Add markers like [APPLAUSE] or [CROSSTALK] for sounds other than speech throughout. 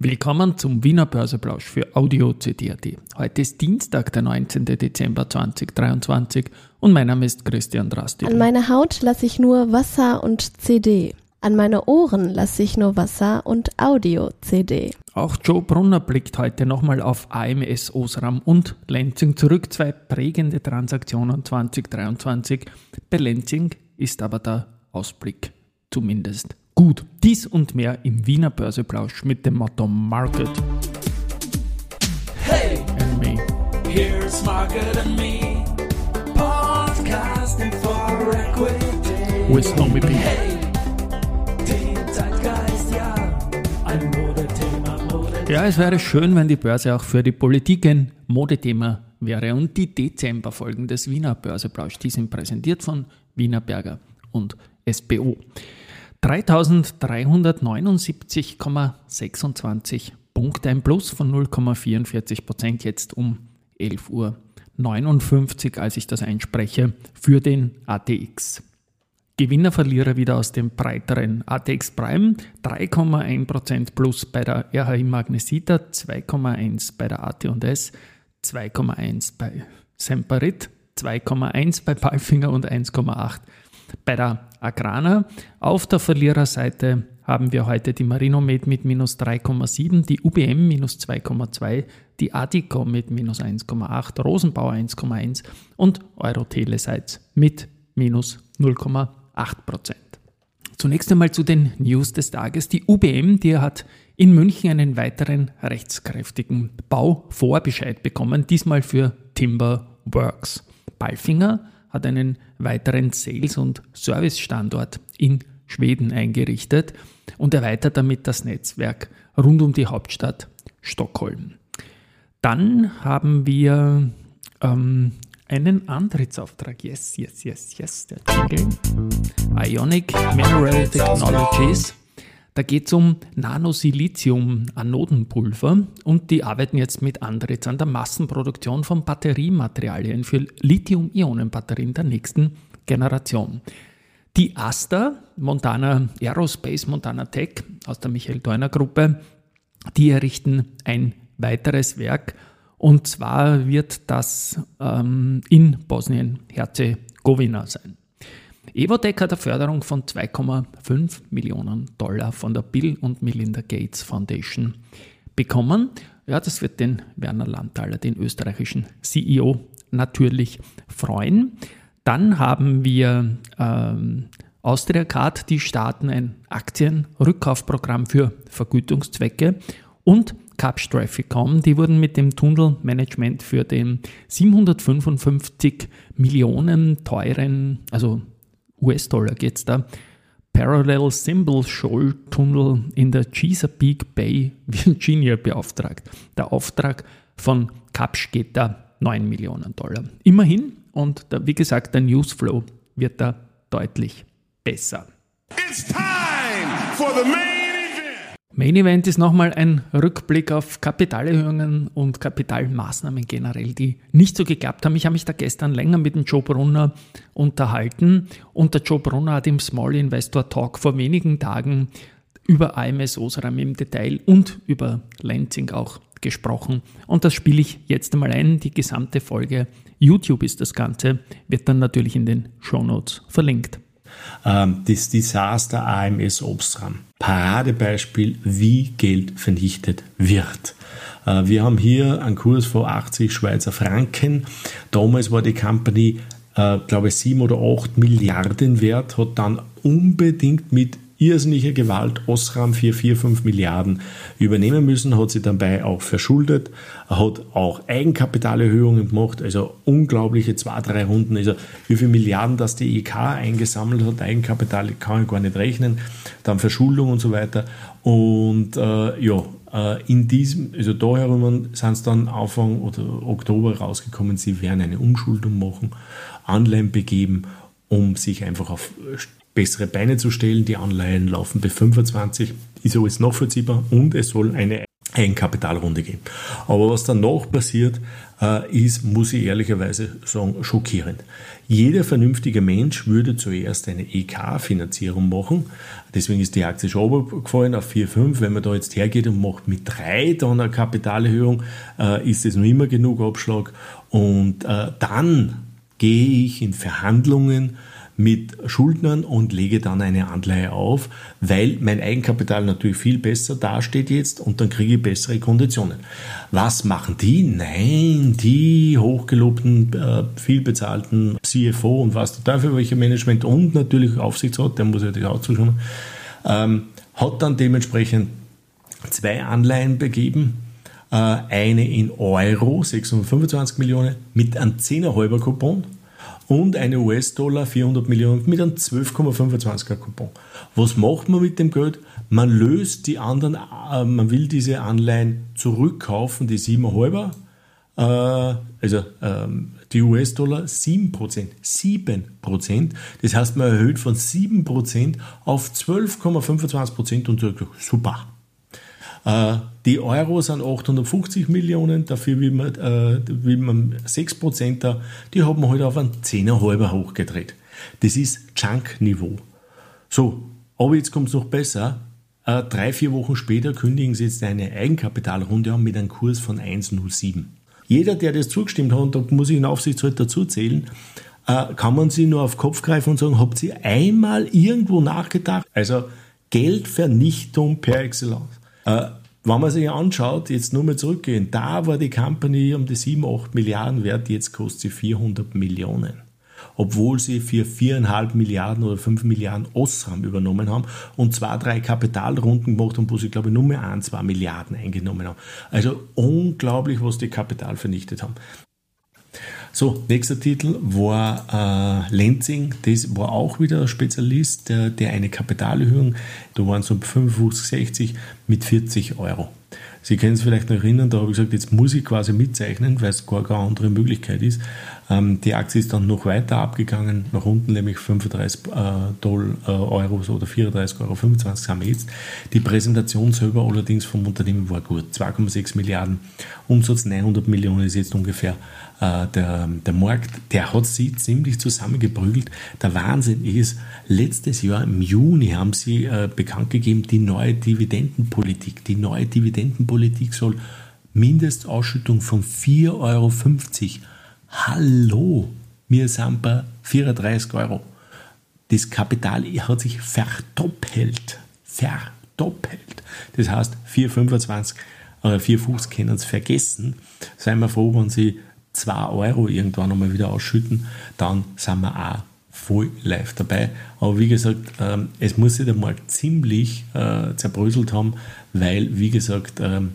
Willkommen zum Wiener Börseplausch für Audio CD.at. Heute ist Dienstag, der 19. Dezember 2023 und mein Name ist Christian Drasti. An meine Haut lasse ich nur Wasser und CD. An meine Ohren lasse ich nur Wasser und Audio-CD. Auch Joe Brunner blickt heute nochmal auf AMS Osram und Lenzing zurück. Zwei prägende Transaktionen 2023. Bei Lenzing ist aber der Ausblick zumindest gut. Dies und mehr im Wiener Börseplausch mit dem Motto Market. Hey, and me. Here's Market and me. Podcasting for Equity. With Tommy B. Hey, den Zeitgeist, ja. Ein Modethema, Modethema. Ja, es wäre schön, wenn die Börse auch für die Politik ein Modethema wäre. Und die Dezemberfolgen des Wiener Börseplausch, die sind präsentiert von Wiener Berger und SBO. 3379,26 Punkte, ein Plus von 0,44 Prozent jetzt um 11.59 Uhr, als ich das einspreche, für den ATX. Gewinner, Verlierer wieder aus dem breiteren ATX Prime, 3,1% plus bei der RHI Magnesita, 2,1% bei der AT&S, 2,1% bei Semperit, 2,1% bei Palfinger und 1,8% bei der Agrana. Auf der Verliererseite haben wir heute die Marinomed mit minus 3,7, die UBM minus 2,2, die Adico mit minus 1,8, Rosenbauer 1,1 und Eurotelesites mit minus 0,8 Prozent. Zunächst einmal zu den News des Tages. Die UBM, die hat in München einen weiteren rechtskräftigen Bauvorbescheid bekommen, diesmal für Timber Works. Balfinger hat einen weiteren Sales- und Service-Standort in Schweden eingerichtet und erweitert damit das Netzwerk rund um die Hauptstadt Stockholm. Dann haben wir ähm, einen Antrittsauftrag. Yes, yes, yes, yes, der Jingle. Ionic Mineral Technologies. Da geht es um Nanosilizium-Anodenpulver und die arbeiten jetzt mit Andritz an der Massenproduktion von Batteriematerialien für Lithium-Ionen-Batterien der nächsten Generation. Die Asta, Montana Aerospace, Montana Tech aus der Michael Deuner Gruppe, die errichten ein weiteres Werk und zwar wird das ähm, in Bosnien-Herzegowina sein. Evotech hat eine Förderung von 2,5 Millionen Dollar von der Bill und Melinda Gates Foundation bekommen. Ja, das wird den Werner Landtaler, den österreichischen CEO, natürlich freuen. Dann haben wir ähm, Austria die starten ein Aktienrückkaufprogramm für Vergütungszwecke und Capstraficom, die wurden mit dem Tunnelmanagement für den 755 Millionen teuren, also US-Dollar geht es da, Parallel Symbol Shoal Tunnel in der Chesapeake Bay, [LAUGHS] Virginia beauftragt. Der Auftrag von Kapsch geht da 9 Millionen Dollar. Immerhin, und da, wie gesagt, der Newsflow wird da deutlich besser. It's time for the main. Main Event ist nochmal ein Rückblick auf Kapitalerhöhungen und Kapitalmaßnahmen generell, die nicht so geklappt haben. Ich habe mich da gestern länger mit dem Joe Brunner unterhalten und der Joe Brunner hat im Small Investor Talk vor wenigen Tagen über AMS Osram im Detail und über Lansing auch gesprochen. Und das spiele ich jetzt einmal ein. Die gesamte Folge YouTube ist das Ganze, wird dann natürlich in den Show Notes verlinkt. Ähm, das Desaster AMS Obstram. Paradebeispiel, wie Geld vernichtet wird. Äh, wir haben hier einen Kurs von 80 Schweizer Franken. Damals war die Company, äh, glaube ich, 7 oder 8 Milliarden wert, hat dann unbedingt mit irrsinniger Gewalt Osram für 4, 5 Milliarden übernehmen müssen, hat sie dabei auch verschuldet, hat auch Eigenkapitalerhöhungen gemacht, also unglaubliche zwei, drei Runden. Also wie viele Milliarden das die EK eingesammelt hat, Eigenkapital kann ich gar nicht rechnen, dann Verschuldung und so weiter. Und äh, ja, äh, in diesem, also da herum sind es dann Anfang oder Oktober rausgekommen, sie werden eine Umschuldung machen, Anleihen begeben, um sich einfach auf bessere Beine zu stellen. Die Anleihen laufen bis 25, ist alles nachvollziehbar und es soll eine Eigenkapitalrunde gehen. Aber was danach passiert, äh, ist, muss ich ehrlicherweise sagen, schockierend. Jeder vernünftige Mensch würde zuerst eine EK-Finanzierung machen. Deswegen ist die Aktie schon runtergefallen auf 4,5. Wenn man da jetzt hergeht und macht mit 3 dann eine Kapitalerhöhung, äh, ist es noch immer genug Abschlag. Und äh, dann gehe ich in Verhandlungen mit Schuldnern und lege dann eine Anleihe auf, weil mein Eigenkapital natürlich viel besser dasteht jetzt und dann kriege ich bessere Konditionen. Was machen die? Nein, die hochgelobten, äh, vielbezahlten CFO und was der Teufel, welcher Management und natürlich Aufsichtsrat, der muss ja auch zuschauen, ähm, hat dann dementsprechend zwei Anleihen begeben, äh, eine in Euro, 625 Millionen, mit einem 10er halber Coupon und eine US-Dollar 400 Millionen mit einem 12,25er Coupon. Was macht man mit dem Geld? Man löst die anderen, äh, man will diese Anleihen zurückkaufen, die 7,5er, äh, also ähm, die US-Dollar 7%. 7%. Das heißt, man erhöht von 7% auf 12,25% und sagt, super. Äh, die Euro sind 850 Millionen, dafür will man, äh, will man 6% da, die haben wir halt auf einen 10,5er hochgedreht. Das ist Junk-Niveau. So, aber jetzt kommt es noch besser. Äh, drei, vier Wochen später kündigen sie jetzt eine Eigenkapitalrunde an mit einem Kurs von 1,07. Jeder, der das zugestimmt hat, und da muss ich den Aufsichtsrat dazu zählen, äh, kann man sie nur auf den Kopf greifen und sagen, habt ihr einmal irgendwo nachgedacht? Also Geldvernichtung per Excellence. Äh, wenn man sich anschaut, jetzt nur mal zurückgehen, da war die Company um die 7, 8 Milliarden wert, jetzt kostet sie 400 Millionen. Obwohl sie für 4,5 Milliarden oder 5 Milliarden Osram übernommen haben und zwei, drei Kapitalrunden gemacht haben, wo sie, glaube ich, nur mehr 1, 2 Milliarden eingenommen haben. Also unglaublich, was die Kapital vernichtet haben. So, nächster Titel war äh, Lenzing. Das war auch wieder ein Spezialist, der, der eine Kapitalerhöhung, da waren um 55, 60 mit 40 Euro. Sie können es vielleicht noch erinnern, da habe ich gesagt, jetzt muss ich quasi mitzeichnen, weil es gar keine andere Möglichkeit ist. Ähm, die Aktie ist dann noch weiter abgegangen, nach unten nämlich 35 äh, Dollar, äh, Euro oder 34,25 Euro haben wir jetzt. Die Präsentation selber allerdings vom Unternehmen war gut. 2,6 Milliarden Umsatz, 900 Millionen ist jetzt ungefähr äh, der, der Markt. Der hat sie ziemlich zusammengeprügelt. Der Wahnsinn ist, letztes Jahr im Juni haben sie äh, bekannt gegeben, die neue Dividendenpolitik. Die neue Dividendenpolitik soll Mindestausschüttung von 4,50 Euro. Hallo, wir sind bei 34 Euro. Das Kapital hat sich verdoppelt. Verdoppelt. Das heißt, 4,25 oder 4,50 können Sie vergessen. Seien wir froh, wenn Sie 2 Euro irgendwann einmal wieder ausschütten, dann sind wir auch voll live dabei. Aber wie gesagt, ähm, es muss sich Markt ziemlich äh, zerbröselt haben, weil, wie gesagt, ähm,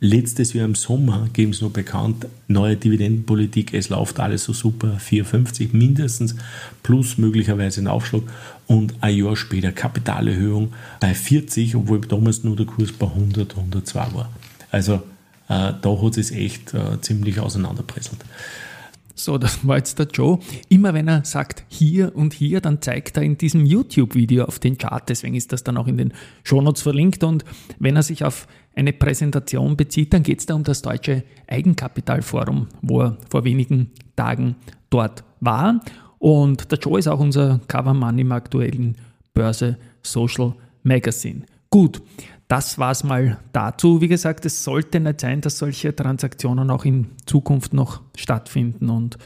letztes Jahr im Sommer geben sie noch bekannt, neue Dividendenpolitik, es läuft alles so super, 4,50 mindestens, plus möglicherweise ein Aufschlag und ein Jahr später Kapitalerhöhung bei 40, obwohl damals nur der Kurs bei 100, 102 war. Also äh, da hat es echt äh, ziemlich auseinanderpresselt. So, das war jetzt der Joe. Immer wenn er sagt hier und hier, dann zeigt er in diesem YouTube-Video auf den Chart. Deswegen ist das dann auch in den Shownotes verlinkt. Und wenn er sich auf eine Präsentation bezieht, dann geht es da um das Deutsche Eigenkapitalforum, wo er vor wenigen Tagen dort war. Und der Joe ist auch unser Covermann im aktuellen Börse Social Magazine. Gut, das war es mal dazu. Wie gesagt, es sollte nicht sein, dass solche Transaktionen auch in Zukunft noch stattfinden und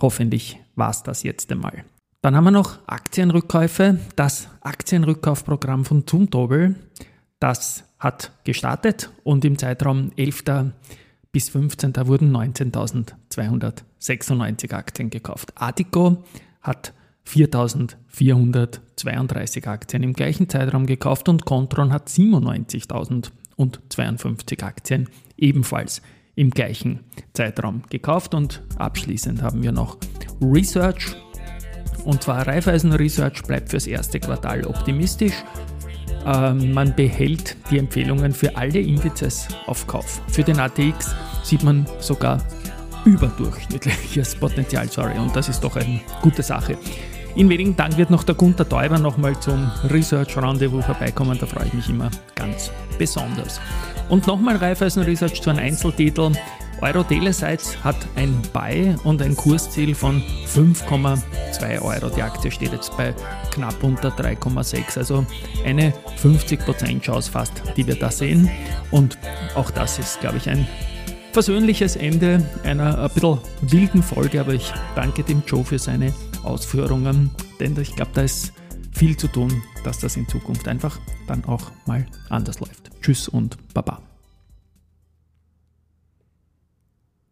hoffentlich war es das jetzt einmal. Dann haben wir noch Aktienrückkäufe. Das Aktienrückkaufprogramm von Zumtobel, das hat gestartet und im Zeitraum 11. bis 15. wurden 19.296 Aktien gekauft. Adico hat 4.432 Aktien im gleichen Zeitraum gekauft und Contron hat 97.052 Aktien ebenfalls im gleichen Zeitraum gekauft. Und abschließend haben wir noch Research. Und zwar Raiffeisen Research bleibt fürs erste Quartal optimistisch. Ähm, man behält die Empfehlungen für alle Indizes auf Kauf. Für den ATX sieht man sogar überdurchschnittliches Potenzial, sorry, und das ist doch eine gute Sache. In wenigen Tagen wird noch der Gunter Teuber nochmal zum Research Rendezvous vorbeikommen. Da freue ich mich immer ganz besonders. Und nochmal Raiffeisen Research zu einem Einzeltitel. Euro Telesites hat ein Buy und ein Kursziel von 5,2 Euro. Die Aktie steht jetzt bei knapp unter 3,6. Also eine 50% Chance fast, die wir da sehen. Und auch das ist, glaube ich, ein versöhnliches Ende einer ein bisschen wilden Folge. Aber ich danke dem Joe für seine Ausführungen, denn ich glaube, da ist viel zu tun, dass das in Zukunft einfach dann auch mal anders läuft. Tschüss und Baba.